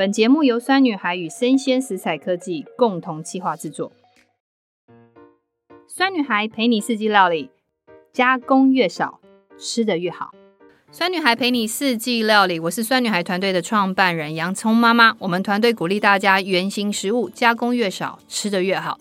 本节目由酸女孩与生鲜食材科技共同企划制作。酸女孩陪你四季料理，加工越少，吃得越好。酸女孩陪你四季料理，我是酸女孩团队的创办人洋葱妈妈。我们团队鼓励大家原形食物，加工越少，吃得越好。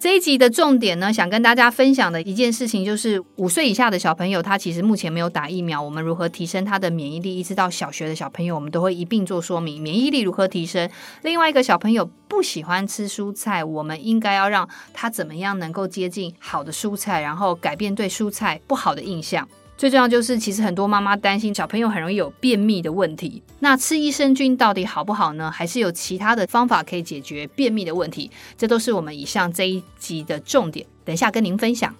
这一集的重点呢，想跟大家分享的一件事情，就是五岁以下的小朋友，他其实目前没有打疫苗，我们如何提升他的免疫力？一直到小学的小朋友，我们都会一并做说明，免疫力如何提升。另外一个小朋友不喜欢吃蔬菜，我们应该要让他怎么样能够接近好的蔬菜，然后改变对蔬菜不好的印象。最重要就是，其实很多妈妈担心小朋友很容易有便秘的问题。那吃益生菌到底好不好呢？还是有其他的方法可以解决便秘的问题？这都是我们以上这一集的重点。等一下跟您分享。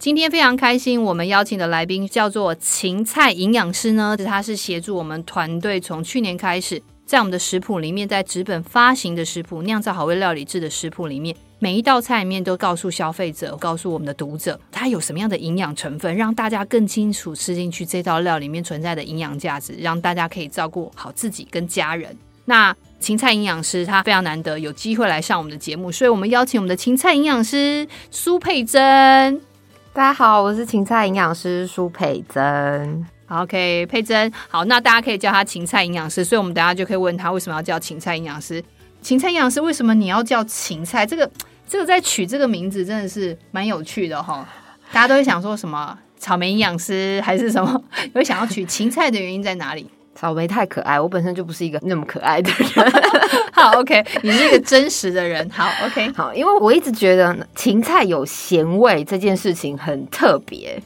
今天非常开心，我们邀请的来宾叫做芹菜营养师呢，他是协助我们团队从去年开始，在我们的食谱里面，在纸本发行的食谱《酿造好味料理志》的食谱里面。每一道菜里面都告诉消费者，告诉我们的读者，它有什么样的营养成分，让大家更清楚吃进去这道料里面存在的营养价值，让大家可以照顾好自己跟家人。那芹菜营养师他非常难得有机会来上我们的节目，所以我们邀请我们的芹菜营养师苏佩珍。大家好，我是芹菜营养师苏佩珍。OK，佩珍，好，那大家可以叫他芹菜营养师，所以我们等下就可以问他为什么要叫芹菜营养师。芹菜营养师，为什么你要叫芹菜？这个这个在取这个名字真的是蛮有趣的哈。大家都会想说什么草莓营养师还是什么？有想要取芹菜的原因在哪里？草莓太可爱，我本身就不是一个那么可爱的人。好，OK，你是一个真实的人。好，OK，好，因为我一直觉得芹菜有咸味这件事情很特别。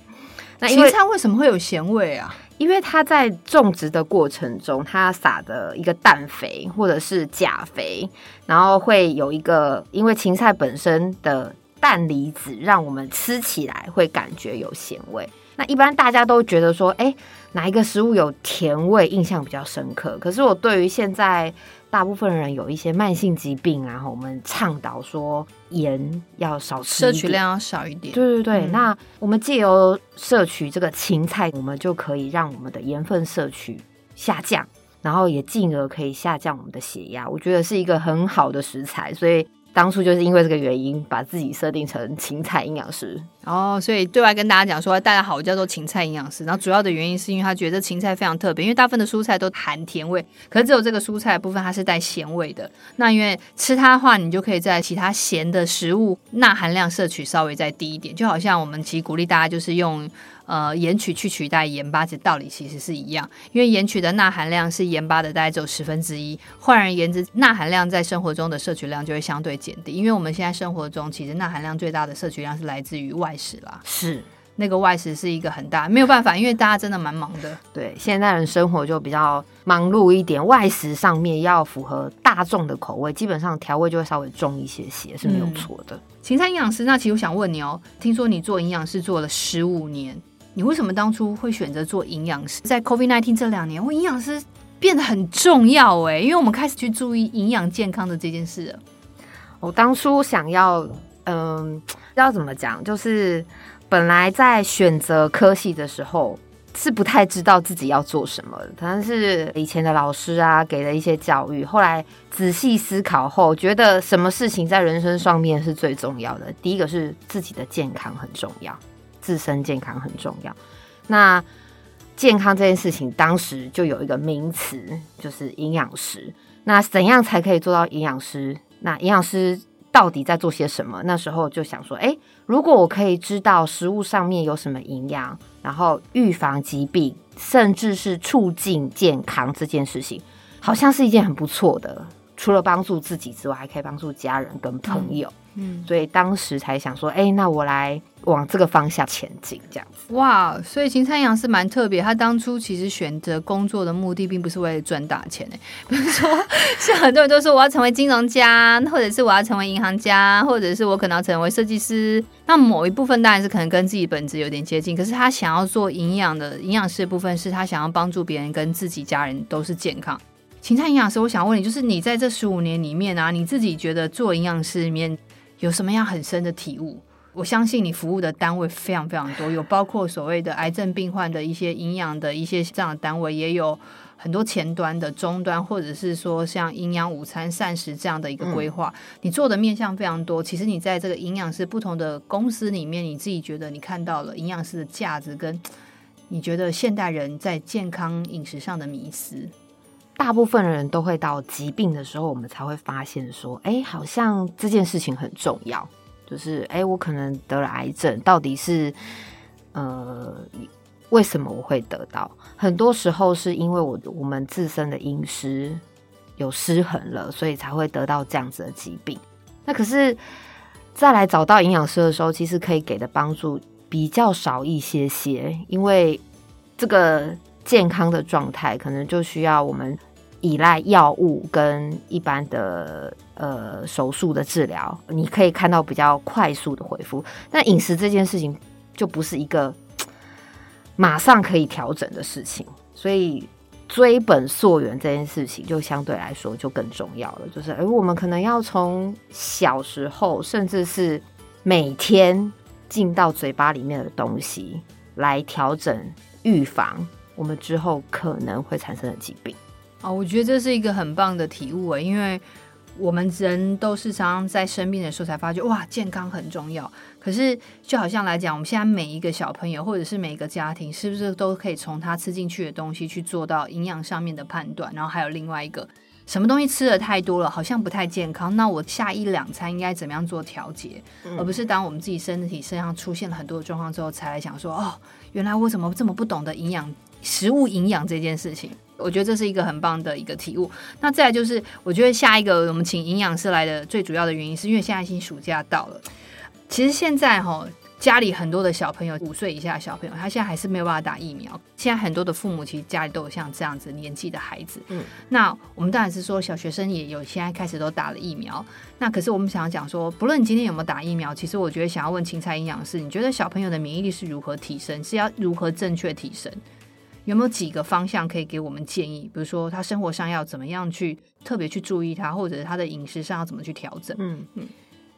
那芹菜为什么会有咸味啊？因为它在种植的过程中，它撒的一个氮肥或者是钾肥，然后会有一个，因为芹菜本身的氮离子，让我们吃起来会感觉有咸味。那一般大家都觉得说，哎，哪一个食物有甜味，印象比较深刻。可是我对于现在大部分人有一些慢性疾病，然后我们倡导说盐要少吃，摄取量要少一点。对对对，嗯、那我们借由摄取这个芹菜，我们就可以让我们的盐分摄取下降，然后也进而可以下降我们的血压。我觉得是一个很好的食材，所以。当初就是因为这个原因，把自己设定成芹菜营养师哦，所以对外跟大家讲说，大家好，我叫做芹菜营养师。然后主要的原因是因为他觉得芹菜非常特别，因为大部分的蔬菜都含甜味，可是只有这个蔬菜部分它是带咸味的。那因为吃它的话，你就可以在其他咸的食物钠含量摄取稍微再低一点，就好像我们其实鼓励大家就是用。呃，盐曲去取代盐巴，这道理其实是一样，因为盐曲的钠含量是盐巴的大概只有十分之一。换而言之，钠含量在生活中的摄取量就会相对减低，因为我们现在生活中其实钠含量最大的摄取量是来自于外食啦。是，那个外食是一个很大，没有办法，因为大家真的蛮忙的。对，现在人生活就比较忙碌一点，外食上面要符合大众的口味，基本上调味就会稍微重一些些，是没有错的。芹菜营养师，那其实我想问你哦，听说你做营养师做了十五年。你为什么当初会选择做营养师？在 COVID nineteen 这两年，我营养师变得很重要哎，因为我们开始去注意营养健康的这件事了。我当初想要，嗯，要怎么讲？就是本来在选择科系的时候，是不太知道自己要做什么的。但是以前的老师啊，给了一些教育。后来仔细思考后，觉得什么事情在人生上面是最重要的？第一个是自己的健康很重要。自身健康很重要。那健康这件事情，当时就有一个名词，就是营养师。那怎样才可以做到营养师？那营养师到底在做些什么？那时候就想说，诶，如果我可以知道食物上面有什么营养，然后预防疾病，甚至是促进健康这件事情，好像是一件很不错的。除了帮助自己之外，还可以帮助家人跟朋友。嗯，所以当时才想说，哎，那我来往这个方向前进，这样子。哇，所以秦灿阳是蛮特别。他当初其实选择工作的目的，并不是为了赚大钱诶。比如说，像很多人都说我要成为金融家，或者是我要成为银行家，或者是我可能要成为设计师。那某一部分当然是可能跟自己本质有点接近。可是他想要做营养的营养师的部分，是他想要帮助别人跟自己家人都是健康。芹菜营养师，我想问你，就是你在这十五年里面啊，你自己觉得做营养师里面。有什么样很深的体悟？我相信你服务的单位非常非常多，有包括所谓的癌症病患的一些营养的一些这样的单位，也有很多前端的、中端，或者是说像营养午餐、膳食这样的一个规划，你做的面向非常多。其实你在这个营养师不同的公司里面，你自己觉得你看到了营养师的价值，跟你觉得现代人在健康饮食上的迷思。大部分人都会到疾病的时候，我们才会发现说，哎，好像这件事情很重要。就是，哎，我可能得了癌症，到底是呃。为什么我会得到？很多时候是因为我我们自身的饮食有失衡了，所以才会得到这样子的疾病。那可是再来找到营养师的时候，其实可以给的帮助比较少一些些，因为这个健康的状态可能就需要我们依赖药物跟一般的呃手术的治疗，你可以看到比较快速的恢复。但饮食这件事情就不是一个。马上可以调整的事情，所以追本溯源这件事情就相对来说就更重要了。就是，而我们可能要从小时候，甚至是每天进到嘴巴里面的东西来调整预防我们之后可能会产生的疾病。哦，我觉得这是一个很棒的体悟诶，因为。我们人都是常常在生病的时候才发觉，哇，健康很重要。可是就好像来讲，我们现在每一个小朋友或者是每一个家庭，是不是都可以从他吃进去的东西去做到营养上面的判断？然后还有另外一个，什么东西吃的太多了，好像不太健康。那我下一两餐应该怎么样做调节？嗯、而不是当我们自己身体身上出现了很多的状况之后，才来想说，哦，原来我怎么这么不懂得营养食物营养这件事情。我觉得这是一个很棒的一个体悟。那再来就是，我觉得下一个我们请营养师来的最主要的原因，是因为现在已经暑假到了。其实现在哈，家里很多的小朋友，五岁以下的小朋友，他现在还是没有办法打疫苗。现在很多的父母其实家里都有像这样子年纪的孩子。嗯，那我们当然是说，小学生也有现在开始都打了疫苗。那可是我们想要讲说，不论你今天有没有打疫苗，其实我觉得想要问芹菜营养师，你觉得小朋友的免疫力是如何提升？是要如何正确提升？有没有几个方向可以给我们建议？比如说，他生活上要怎么样去特别去注意他，或者他的饮食上要怎么去调整？嗯嗯，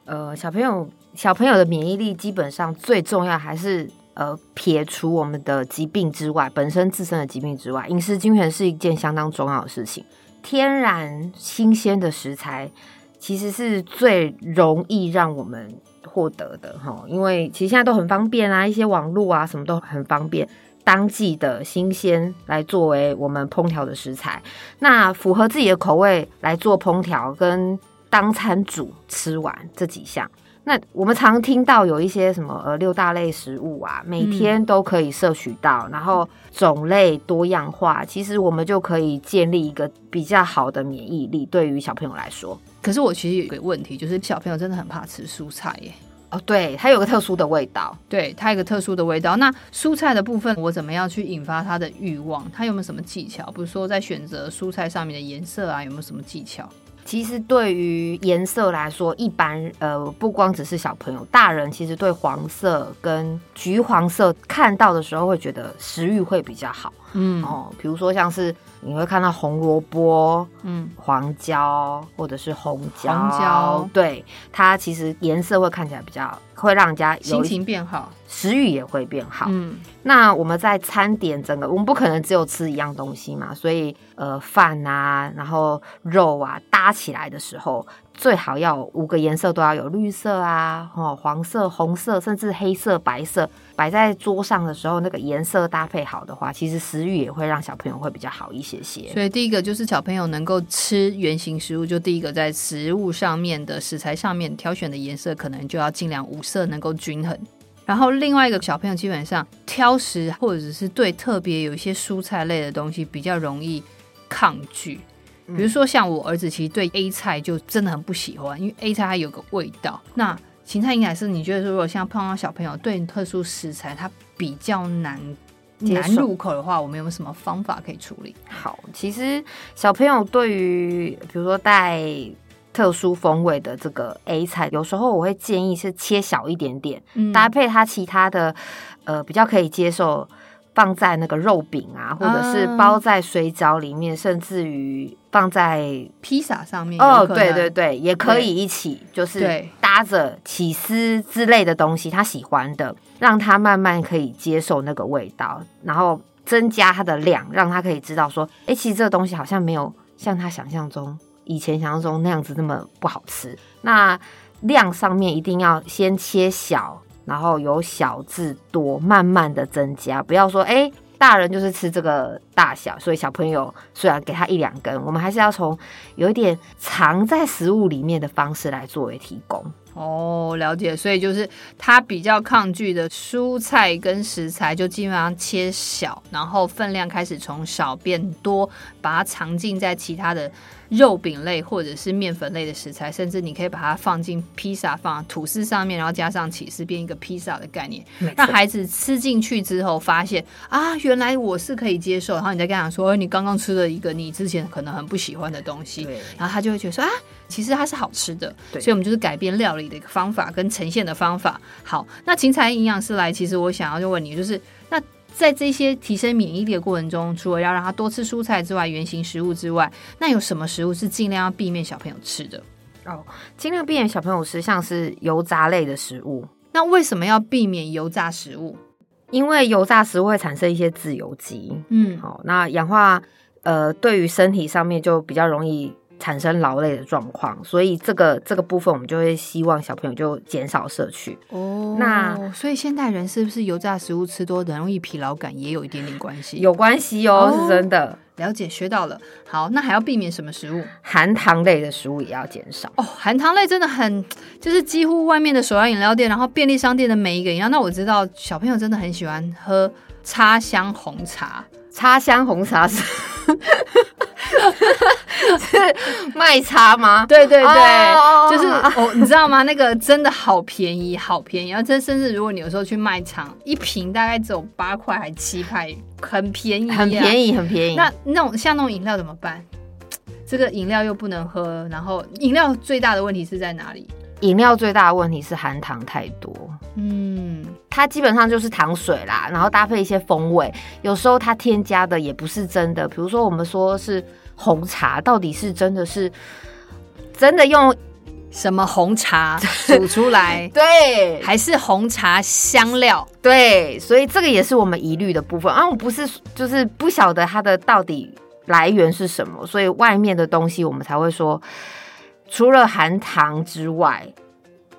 呃，小朋友小朋友的免疫力基本上最重要还是呃撇除我们的疾病之外，本身自身的疾病之外，饮食均衡是一件相当重要的事情。天然新鲜的食材其实是最容易让我们获得的哈，因为其实现在都很方便啊，一些网络啊什么都很方便。当季的新鲜来作为我们烹调的食材，那符合自己的口味来做烹调，跟当餐煮吃完这几项。那我们常听到有一些什么呃六大类食物啊，每天都可以摄取到，嗯、然后种类多样化，其实我们就可以建立一个比较好的免疫力。对于小朋友来说，可是我其实有一个问题，就是小朋友真的很怕吃蔬菜耶。哦，对，它有个特殊的味道，对，它有个特殊的味道。那蔬菜的部分，我怎么样去引发它的欲望？它有没有什么技巧？比如说在选择蔬菜上面的颜色啊，有没有什么技巧？其实对于颜色来说，一般呃，不光只是小朋友，大人其实对黄色跟橘黄色看到的时候，会觉得食欲会比较好。嗯，哦，比如说像是。你会看到红萝卜、嗯，黄椒或者是红椒，红椒对它其实颜色会看起来比较会让人家心情变好，食欲也会变好。嗯，那我们在餐点整个，我们不可能只有吃一样东西嘛，所以呃饭啊，然后肉啊搭起来的时候。最好要五个颜色都要有，绿色啊，哦，黄色、红色，甚至黑色、白色，摆在桌上的时候，那个颜色搭配好的话，其实食欲也会让小朋友会比较好一些些。所以第一个就是小朋友能够吃原型食物，就第一个在食物上面的食材上面挑选的颜色，可能就要尽量五色能够均衡。然后另外一个小朋友基本上挑食，或者是对特别有一些蔬菜类的东西比较容易抗拒。比如说像我儿子，其实对 A 菜就真的很不喜欢，因为 A 菜它有个味道。那芹菜应该是你觉得说，如果像碰到小朋友对特殊食材它比较难难入口的话，我们有没有什么方法可以处理？好，其实小朋友对于比如说带特殊风味的这个 A 菜，有时候我会建议是切小一点点，嗯、搭配它其他的呃比较可以接受。放在那个肉饼啊，或者是包在水饺里面，嗯、甚至于放在披萨上面。哦，对对对，也可以一起，就是搭着起司之类的东西，他喜欢的，让他慢慢可以接受那个味道，然后增加它的量，让他可以知道说，哎、欸，其实这个东西好像没有像他想象中、以前想象中那样子那么不好吃。那量上面一定要先切小，然后由小至多，慢慢的增加，不要说，哎、大人就是吃这个大小，所以小朋友虽然给他一两根，我们还是要从有一点藏在食物里面的方式来作为提供。哦，了解，所以就是他比较抗拒的蔬菜跟食材，就基本上切小，然后分量开始从少变多，把它藏进在其他的肉饼类或者是面粉类的食材，甚至你可以把它放进披萨放吐司上面，然后加上起司，变一个披萨的概念，让孩子吃进去之后发现啊，原来我是可以接受。然后你再跟他说，你刚刚吃了一个你之前可能很不喜欢的东西，然后他就会觉得说啊。其实它是好吃的，所以我们就是改变料理的一个方法跟呈现的方法。好，那芹菜营养师来，其实我想要就问你，就是那在这些提升免疫力的过程中，除了要让他多吃蔬菜之外，原型食物之外，那有什么食物是尽量要避免小朋友吃的？哦，尽量避免小朋友吃像是油炸类的食物。那为什么要避免油炸食物？因为油炸食物会产生一些自由基，嗯，好，那氧化呃，对于身体上面就比较容易。产生劳累的状况，所以这个这个部分我们就会希望小朋友就减少摄取。哦，那所以现代人是不是油炸食物吃多，的容易疲劳感，也有一点点关系？有关系哦，哦，是真的。了解，学到了。好，那还要避免什么食物？含糖类的食物也要减少。哦，含糖类真的很，就是几乎外面的手摇饮料店，然后便利商店的每一个饮料。那我知道小朋友真的很喜欢喝插香红茶。插香红茶是 是 卖茶吗？对对对，oh, 就是哦，你知道吗？那个真的好便宜，好便宜。然后这甚至如果你有时候去卖场，一瓶大概只有八块还七块，很便宜，很便宜，很便宜。那那种像那种饮料怎么办？这个饮料又不能喝，然后饮料最大的问题是在哪里？饮料最大的问题是含糖太多，嗯，它基本上就是糖水啦，然后搭配一些风味，有时候它添加的也不是真的。比如说我们说是红茶，到底是真的是真的用什么红茶 煮出来？对，还是红茶香料？对，所以这个也是我们疑虑的部分啊。我不是就是不晓得它的到底来源是什么，所以外面的东西我们才会说。除了含糖之外，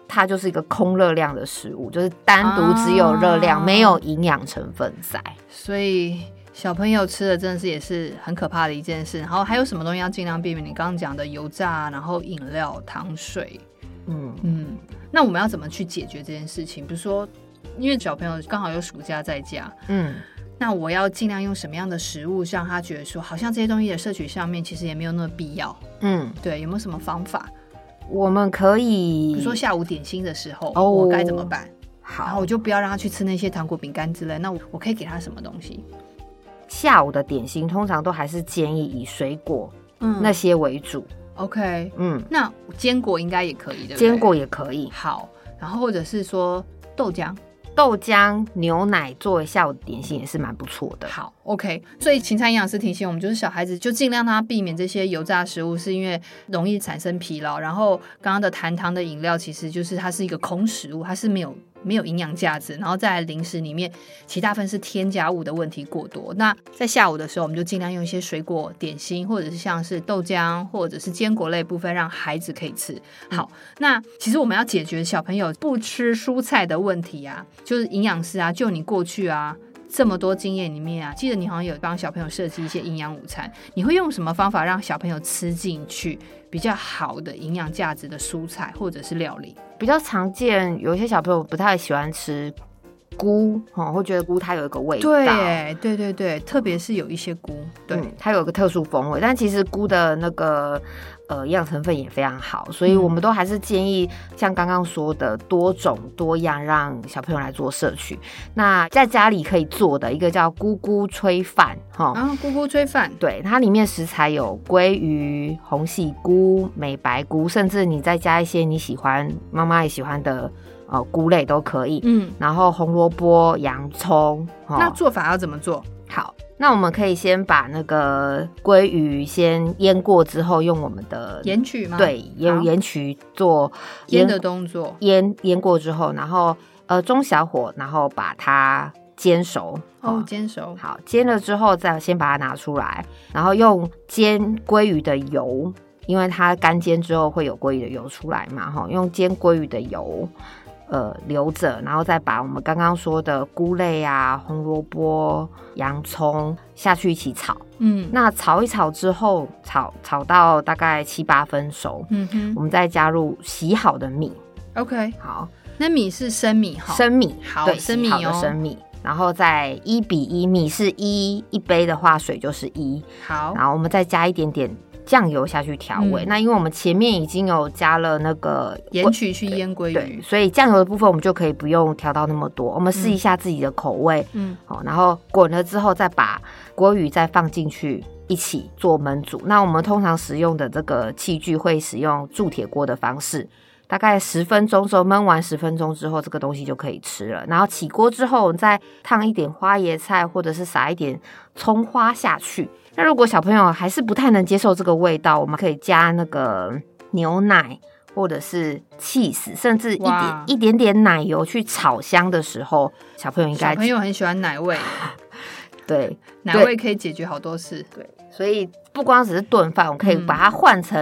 它就是一个空热量的食物，就是单独只有热量，啊、没有营养成分在。所以小朋友吃的真的是也是很可怕的一件事。然后还有什么东西要尽量避免？你刚刚讲的油炸，然后饮料、糖水，嗯嗯。那我们要怎么去解决这件事情？比如说，因为小朋友刚好有暑假在家，嗯。那我要尽量用什么样的食物，让他觉得说，好像这些东西的摄取上面其实也没有那么必要。嗯，对，有没有什么方法？我们可以，比如说下午点心的时候，哦，我该怎么办？好，然后我就不要让他去吃那些糖果、饼干之类。那我我可以给他什么东西？下午的点心通常都还是建议以水果嗯那些为主。OK，嗯，那坚果应该也可以的，坚果也可以。好，然后或者是说豆浆。豆浆、牛奶作为下午点心也是蛮不错的。好，OK。所以芹菜营养师提醒我们，就是小孩子就尽量他避免这些油炸食物，是因为容易产生疲劳。然后刚刚的含糖的饮料，其实就是它是一个空食物，它是没有。没有营养价值，然后在零食里面，其大部分是添加物的问题过多。那在下午的时候，我们就尽量用一些水果点心，或者是像是豆浆，或者是坚果类部分，让孩子可以吃。好，那其实我们要解决小朋友不吃蔬菜的问题啊，就是营养师啊，就你过去啊。这么多经验里面啊，记得你好像有帮小朋友设计一些营养午餐，你会用什么方法让小朋友吃进去比较好的营养价值的蔬菜或者是料理？比较常见，有一些小朋友不太喜欢吃菇，哦，会觉得菇它有一个味道。对，对对对，特别是有一些菇，对，嗯，它有一个特殊风味，但其实菇的那个。呃，营养成分也非常好，所以我们都还是建议像刚刚说的多种多样，让小朋友来做摄取。那在家里可以做的一个叫菇菇炊饭，哈，啊，菇菇炊饭，对，它里面食材有鲑鱼、红喜菇、美白菇，甚至你再加一些你喜欢、妈妈也喜欢的呃菇类都可以。嗯，然后红萝卜、洋葱，那做法要怎么做？好。那我们可以先把那个鲑鱼先腌过之后，用我们的盐曲吗？对，用盐曲做腌的动作。腌腌过之后，然后呃中小火，然后把它煎熟哦，煎熟。好，煎了之后再先把它拿出来，然后用煎鲑鱼的油，因为它干煎之后会有鲑鱼的油出来嘛，哈，用煎鲑鱼的油。呃，留着，然后再把我们刚刚说的菇类啊、红萝卜、洋葱下去一起炒。嗯，那炒一炒之后，炒炒到大概七八分熟。嗯哼，我们再加入洗好的米。OK，好，那米是生米哈？生米，好，对，生米好的生米。然后再一比一，米是一一杯的话，水就是一。好，然后我们再加一点点。酱油下去调味，嗯、那因为我们前面已经有加了那个盐曲去腌鲑鱼，所以酱油的部分我们就可以不用调到那么多。我们试一下自己的口味，嗯，好，然后滚了之后再把鲑鱼再放进去一起做焖煮。那我们通常使用的这个器具会使用铸铁锅的方式，大概十分钟之后焖完十分钟之后，这个东西就可以吃了。然后起锅之后，我们再烫一点花椰菜，或者是撒一点葱花下去。那如果小朋友还是不太能接受这个味道，我们可以加那个牛奶或者是 cheese，，甚至一点一点点奶油去炒香的时候，小朋友应该小朋友很喜欢奶味，对，奶味可以解决好多事，对，所以不光只是炖饭，我可以把它换成、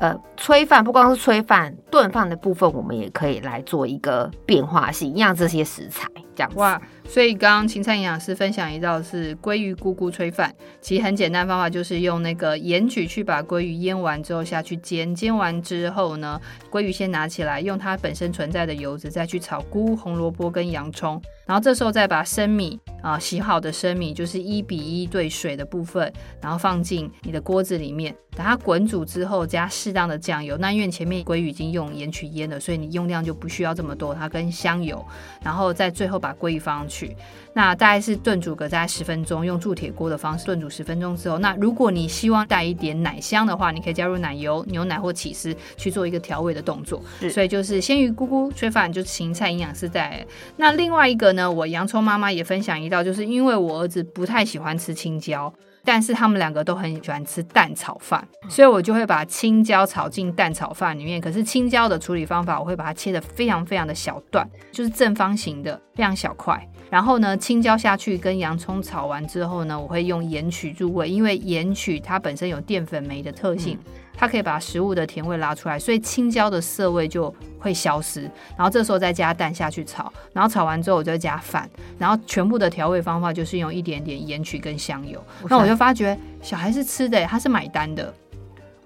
嗯、呃炊饭，不光是炊饭，炖饭的部分我们也可以来做一个变化性，一样这些食材这样子。哇所以刚刚芹菜营养师分享一道是鲑鱼菇菇炊饭，其实很简单，方法就是用那个盐曲去把鲑鱼腌完之后下去煎，煎完之后呢，鲑鱼先拿起来，用它本身存在的油脂再去炒菇、红萝卜跟洋葱，然后这时候再把生米啊洗好的生米，就是一比一对水的部分，然后放进你的锅子里面，等它滚煮之后加适当的酱油，那因为前面鲑鱼已经用盐曲腌了，所以你用量就不需要这么多，它跟香油，然后再最后把鲑鱼放上去。那大概是炖煮个大概十分钟，用铸铁锅的方式炖煮十分钟之后，那如果你希望带一点奶香的话，你可以加入奶油、牛奶或起司去做一个调味的动作。是所以就是鲜鱼菇菇炊饭，就是芹菜营养师带。那另外一个呢，我洋葱妈妈也分享一道，就是因为我儿子不太喜欢吃青椒。但是他们两个都很喜欢吃蛋炒饭，所以我就会把青椒炒进蛋炒饭里面。可是青椒的处理方法，我会把它切得非常非常的小段，就是正方形的，非常小块。然后呢，青椒下去跟洋葱炒完之后呢，我会用盐曲入味，因为盐曲它本身有淀粉酶的特性。嗯它可以把食物的甜味拉出来，所以青椒的涩味就会消失。然后这时候再加蛋下去炒，然后炒完之后我就加饭，然后全部的调味方法就是用一点点盐曲跟香油。那我就发觉小孩是吃的，他是买单的。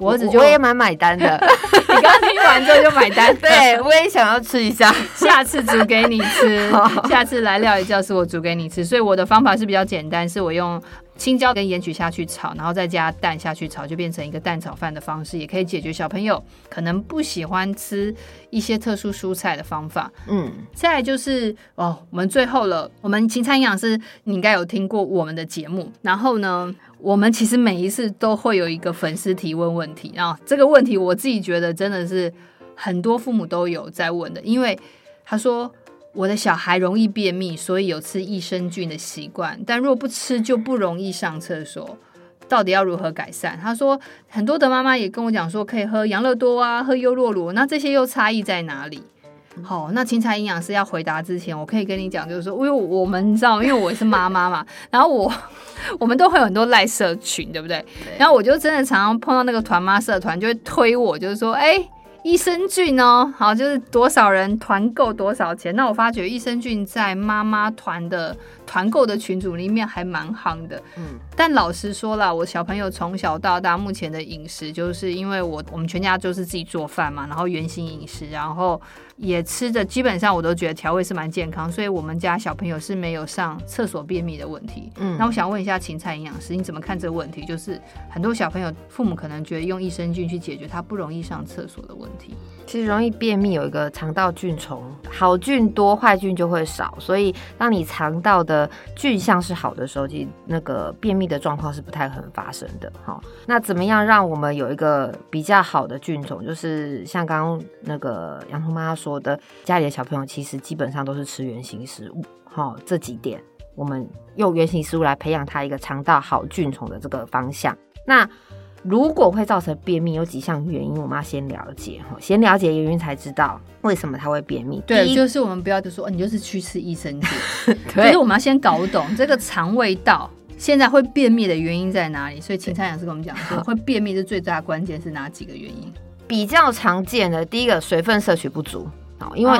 我儿子就我也蛮买单的。你刚刚听完之后就买单，对我也想要吃一下，下次煮给你吃，下次来料理教室我煮给你吃。所以我的方法是比较简单，是我用。青椒跟盐曲下去炒，然后再加蛋下去炒，就变成一个蛋炒饭的方式，也可以解决小朋友可能不喜欢吃一些特殊蔬菜的方法。嗯，再来就是哦，我们最后了，我们芹菜营养师，你应该有听过我们的节目。然后呢，我们其实每一次都会有一个粉丝提问问题啊，这个问题我自己觉得真的是很多父母都有在问的，因为他说。我的小孩容易便秘，所以有吃益生菌的习惯，但若不吃就不容易上厕所。到底要如何改善？他说很多的妈妈也跟我讲说，可以喝养乐多啊，喝优酪乳，那这些又差异在哪里？好、哦，那芹菜营养师要回答之前，我可以跟你讲，就是说，因为我们知道，因为我是妈妈嘛，然后我我们都会有很多赖社群，对不对？对，然后我就真的常常碰到那个团妈社团，就会推我，就是说，哎、欸。益生菌哦，好，就是多少人团购多少钱。那我发觉益生菌在妈妈团的团购的群组里面还蛮夯的。嗯，但老实说了，我小朋友从小到大目前的饮食，就是因为我我们全家就是自己做饭嘛，然后原型饮食，然后。也吃的基本上我都觉得调味是蛮健康，所以我们家小朋友是没有上厕所便秘的问题。嗯，那我想问一下芹菜营养师，你怎么看这个问题？就是很多小朋友父母可能觉得用益生菌去解决他不容易上厕所的问题。其实容易便秘有一个肠道菌丛，好菌多，坏菌就会少。所以当你肠道的菌相是好的时候，其实那个便秘的状况是不太可能发生的。好，那怎么样让我们有一个比较好的菌种？就是像刚刚那个洋葱妈妈说。的家里的小朋友其实基本上都是吃原型食物，好，这几点我们用原型食物来培养他一个肠道好菌丛的这个方向。那如果会造成便秘，有几项原因，我们要先了解哈，先了解原因才知道为什么它会便秘。对，就是我们不要就说你就是去吃益生菌，对就是我们要先搞懂这个肠胃道现在会便秘的原因在哪里。所以芹菜营养师跟我们讲说，会便秘的最大关键是哪几个原因？比较常见的第一个，水分摄取不足。因为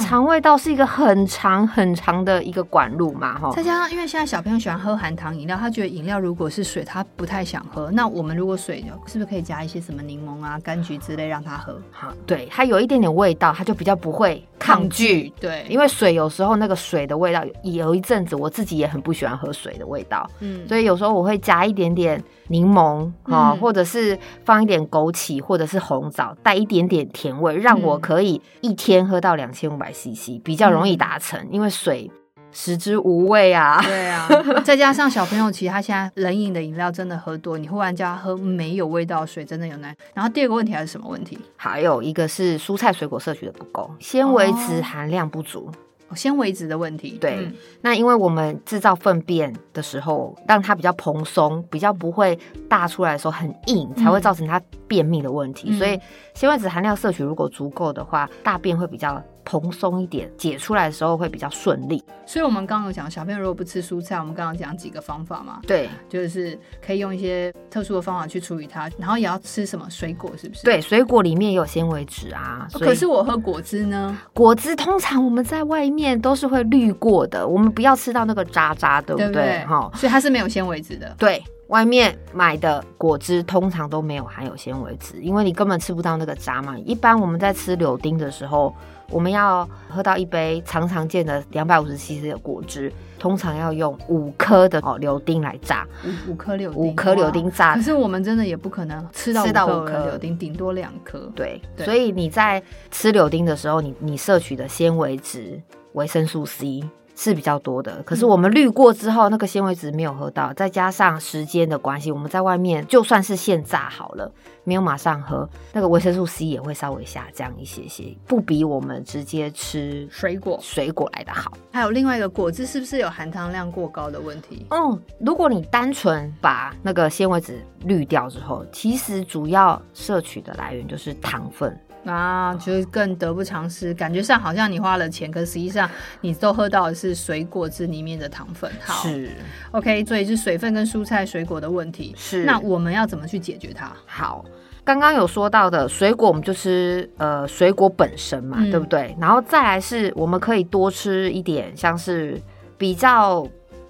肠胃道是一个很长很长的一个管路嘛，哈。再加上，因为现在小朋友喜欢喝含糖饮料，他觉得饮料如果是水，他不太想喝。那我们如果水是不是可以加一些什么柠檬啊、柑橘之类让他喝？好，对，它有一点点味道，他就比较不会抗拒。对，因为水有时候那个水的味道，有一阵子我自己也很不喜欢喝水的味道。嗯，所以有时候我会加一点点柠檬啊，或者是放一点枸杞，或者是红枣，带一点点甜味，让我可以一天。天喝到两千五百 CC 比较容易达成，嗯、因为水食之无味啊。对啊，再加上小朋友其实他现在冷饮的饮料真的喝多，你忽然叫他喝没有味道的水，真的有难。然后第二个问题还是什么问题？还有一个是蔬菜水果摄取的不够，纤维质含量不足。哦纤维质的问题，对，嗯、那因为我们制造粪便的时候，让它比较蓬松，比较不会大出来的时候很硬，才会造成它便秘的问题。嗯、所以纤维质含量摄取如果足够的话，大便会比较蓬松一点，解出来的时候会比较顺利。所以我们刚刚有讲，小朋友如果不吃蔬菜，我们刚刚讲几个方法嘛，对，就是可以用一些特殊的方法去处理它，然后也要吃什么水果，是不是？对，水果里面也有纤维质啊。可是我喝果汁呢？果汁通常我们在外面都是会滤过的，我们不要吃到那个渣渣，对不对？哈，所以它是没有纤维质的。对，外面买的果汁通常都没有含有纤维质，因为你根本吃不到那个渣嘛。一般我们在吃柳丁的时候。我们要喝到一杯常常见的两百五十 CC 的果汁，通常要用五颗的哦柳丁来榨，五五颗柳丁，五颗柳丁榨。可是我们真的也不可能吃到五颗柳丁，顶多两颗。对，对所以你在吃柳丁的时候，你你摄取的纤维质、维生素 C。是比较多的，可是我们滤过之后，那个纤维质没有喝到，再加上时间的关系，我们在外面就算是现榨好了，没有马上喝，那个维生素 C 也会稍微下降一些些，不比我们直接吃水果水果来的好。还有另外一个果汁是不是有含糖量过高的问题？嗯，如果你单纯把那个纤维质滤掉之后，其实主要摄取的来源就是糖分。啊，就更得不偿失，感觉上好像你花了钱，可实际上你都喝到的是水果汁里面的糖分。好，是 OK，所以是水分跟蔬菜水果的问题。是，那我们要怎么去解决它？好，刚刚有说到的水果，我们就吃呃水果本身嘛，嗯、对不对？然后再来是我们可以多吃一点，像是比较。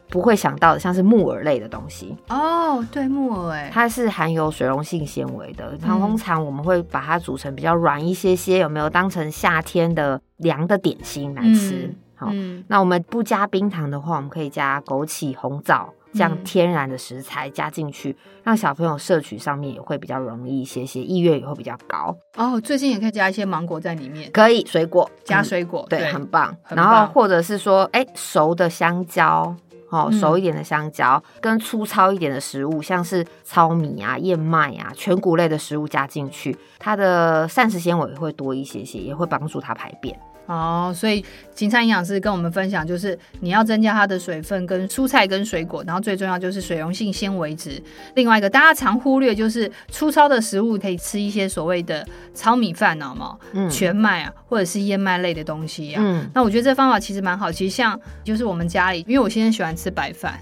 不会想到的，像是木耳类的东西哦，对，木耳哎，它是含有水溶性纤维的。通常我们会把它煮成比较软一些些，有没有当成夏天的凉的点心来吃？好，那我们不加冰糖的话，我们可以加枸杞、红枣这样天然的食材加进去，让小朋友摄取上面也会比较容易一些些，意愿也会比较高。哦，最近也可以加一些芒果在里面，可以水果加水果，对，很棒。然后或者是说，哎，熟的香蕉。哦，熟一点的香蕉，嗯、跟粗糙一点的食物，像是糙米啊、燕麦啊、全谷类的食物加进去，它的膳食纤维会多一些些，也会帮助它排便。哦，所以芹菜营养师跟我们分享，就是你要增加它的水分跟蔬菜跟水果，然后最重要就是水溶性纤维质。另外一个大家常忽略就是粗糙的食物，可以吃一些所谓的糙米饭，啊嘛？嗯，全麦啊，或者是燕麦类的东西啊。嗯，那我觉得这方法其实蛮好。其实像就是我们家里，因为我现在喜欢吃白饭。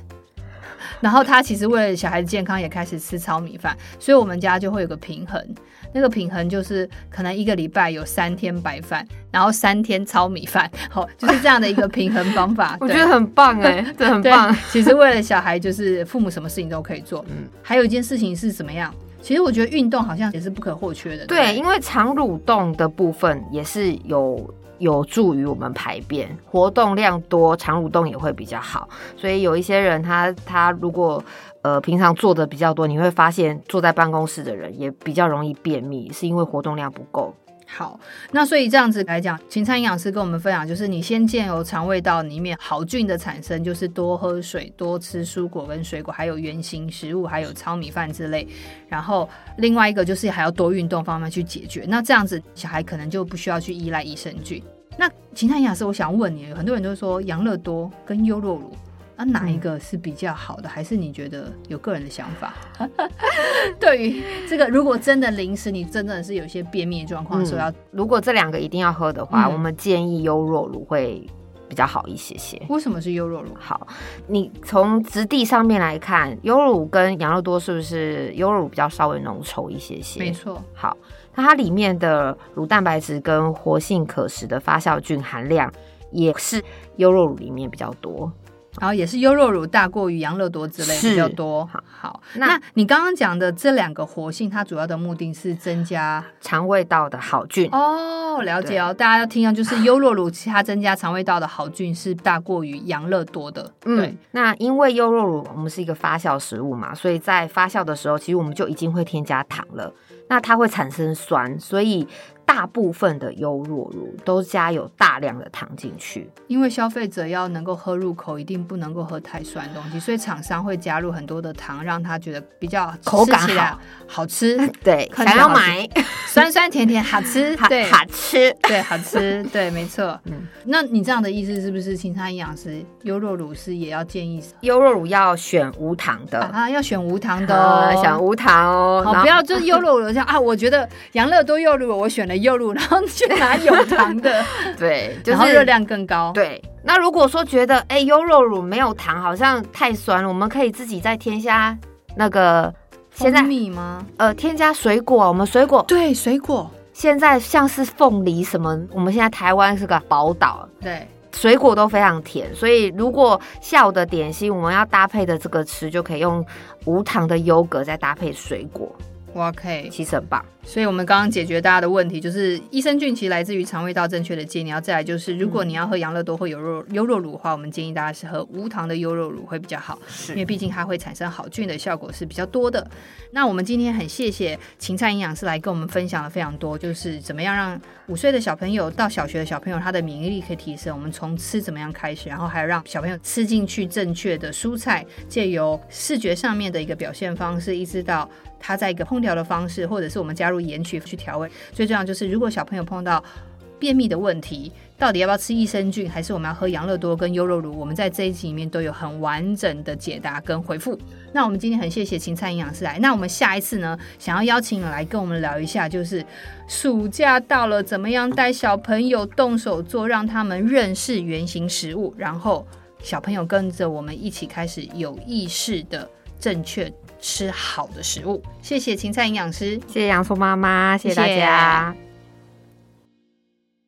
然后他其实为了小孩子健康，也开始吃糙米饭，所以我们家就会有个平衡。那个平衡就是可能一个礼拜有三天白饭，然后三天糙米饭，好，就是这样的一个平衡方法。我觉得很棒 哎，对，很棒。其实为了小孩，就是父母什么事情都可以做。嗯，还有一件事情是怎么样？其实我觉得运动好像也是不可或缺的。对，因为肠蠕动的部分也是有。有助于我们排便，活动量多，肠蠕动也会比较好。所以有一些人他，他如果呃平常坐的比较多，你会发现坐在办公室的人也比较容易便秘，是因为活动量不够。好，那所以这样子来讲，芹菜营养师跟我们分享，就是你先借由肠胃道里面好菌的产生，就是多喝水、多吃蔬果跟水果，还有原型食物，还有糙米饭之类。然后另外一个就是还要多运动方面去解决。那这样子小孩可能就不需要去依赖益生菌。那芹菜营养师，我想问你，很多人都说养乐多跟优酪乳啊，哪一个是比较好的？嗯、还是你觉得有个人的想法？对于这个，如果真的临时你真的是有些便秘状况，说、嗯、要如果这两个一定要喝的话，嗯、我们建议优若乳会比较好一些些。为什么是优酪乳？好，你从质地上面来看，优酪乳跟羊肉多是不是优酪乳比较稍微浓稠一些些？没错。好，那它里面的乳蛋白质跟活性可食的发酵菌含量也是优酪乳里面比较多。然后也是优酪乳大过于养乐多之类比较多。好，好，那，那你刚刚讲的这两个活性，它主要的目的是增加肠胃道的好菌哦。了解哦，大家要听到就是优酪乳，它增加肠胃道的好菌是大过于养乐多的。嗯，对。那因为优酪乳我们是一个发酵食物嘛，所以在发酵的时候，其实我们就已经会添加糖了。那它会产生酸，所以。大部分的优酪乳都加有大量的糖进去，因为消费者要能够喝入口，一定不能够喝太酸的东西，所以厂商会加入很多的糖，让他觉得比较口感好，好吃。对，想要买酸酸甜甜好吃，对，好吃，对，好吃，对，没错。嗯，那你这样的意思是不是，青山营养师优酪乳是也要建议优酪乳要选无糖的啊？要选无糖的哦，选无糖哦，好，不要就是优酪乳像啊，我觉得养乐多优酪乳我选了。优乳，然后去拿有糖的，对，就是、然后热量更高。对，那如果说觉得哎，优酪乳没有糖，好像太酸了，我们可以自己再添加那个现在米吗？呃，添加水果，我们水果对水果，现在像是凤梨什么，我们现在台湾是个宝岛，对，水果都非常甜，所以如果下午的点心我们要搭配的这个吃，就可以用无糖的优格再搭配水果。哇，可以其实很棒。所以，我们刚刚解决大家的问题，就是益生菌其实来自于肠胃道正确的介尿。再来就是，如果你要喝养乐多或优酪优酪乳的话，我们建议大家是喝无糖的优酪乳会比较好，因为毕竟它会产生好菌的效果是比较多的。那我们今天很谢谢芹菜营养师来跟我们分享了非常多，就是怎么样让五岁的小朋友到小学的小朋友他的免疫力可以提升。我们从吃怎么样开始，然后还有让小朋友吃进去正确的蔬菜，借由视觉上面的一个表现方式，一直到。他在一个烹调的方式，或者是我们加盐曲去调味，最重要就是，如果小朋友碰到便秘的问题，到底要不要吃益生菌，还是我们要喝养乐多跟优酪乳？我们在这一集里面都有很完整的解答跟回复。那我们今天很谢谢芹菜营养师来，那我们下一次呢，想要邀请你来跟我们聊一下，就是暑假到了，怎么样带小朋友动手做，让他们认识原型食物，然后小朋友跟着我们一起开始有意识的正确。吃好的食物，谢谢芹菜营养师，谢谢洋葱妈妈，谢谢大家。谢谢。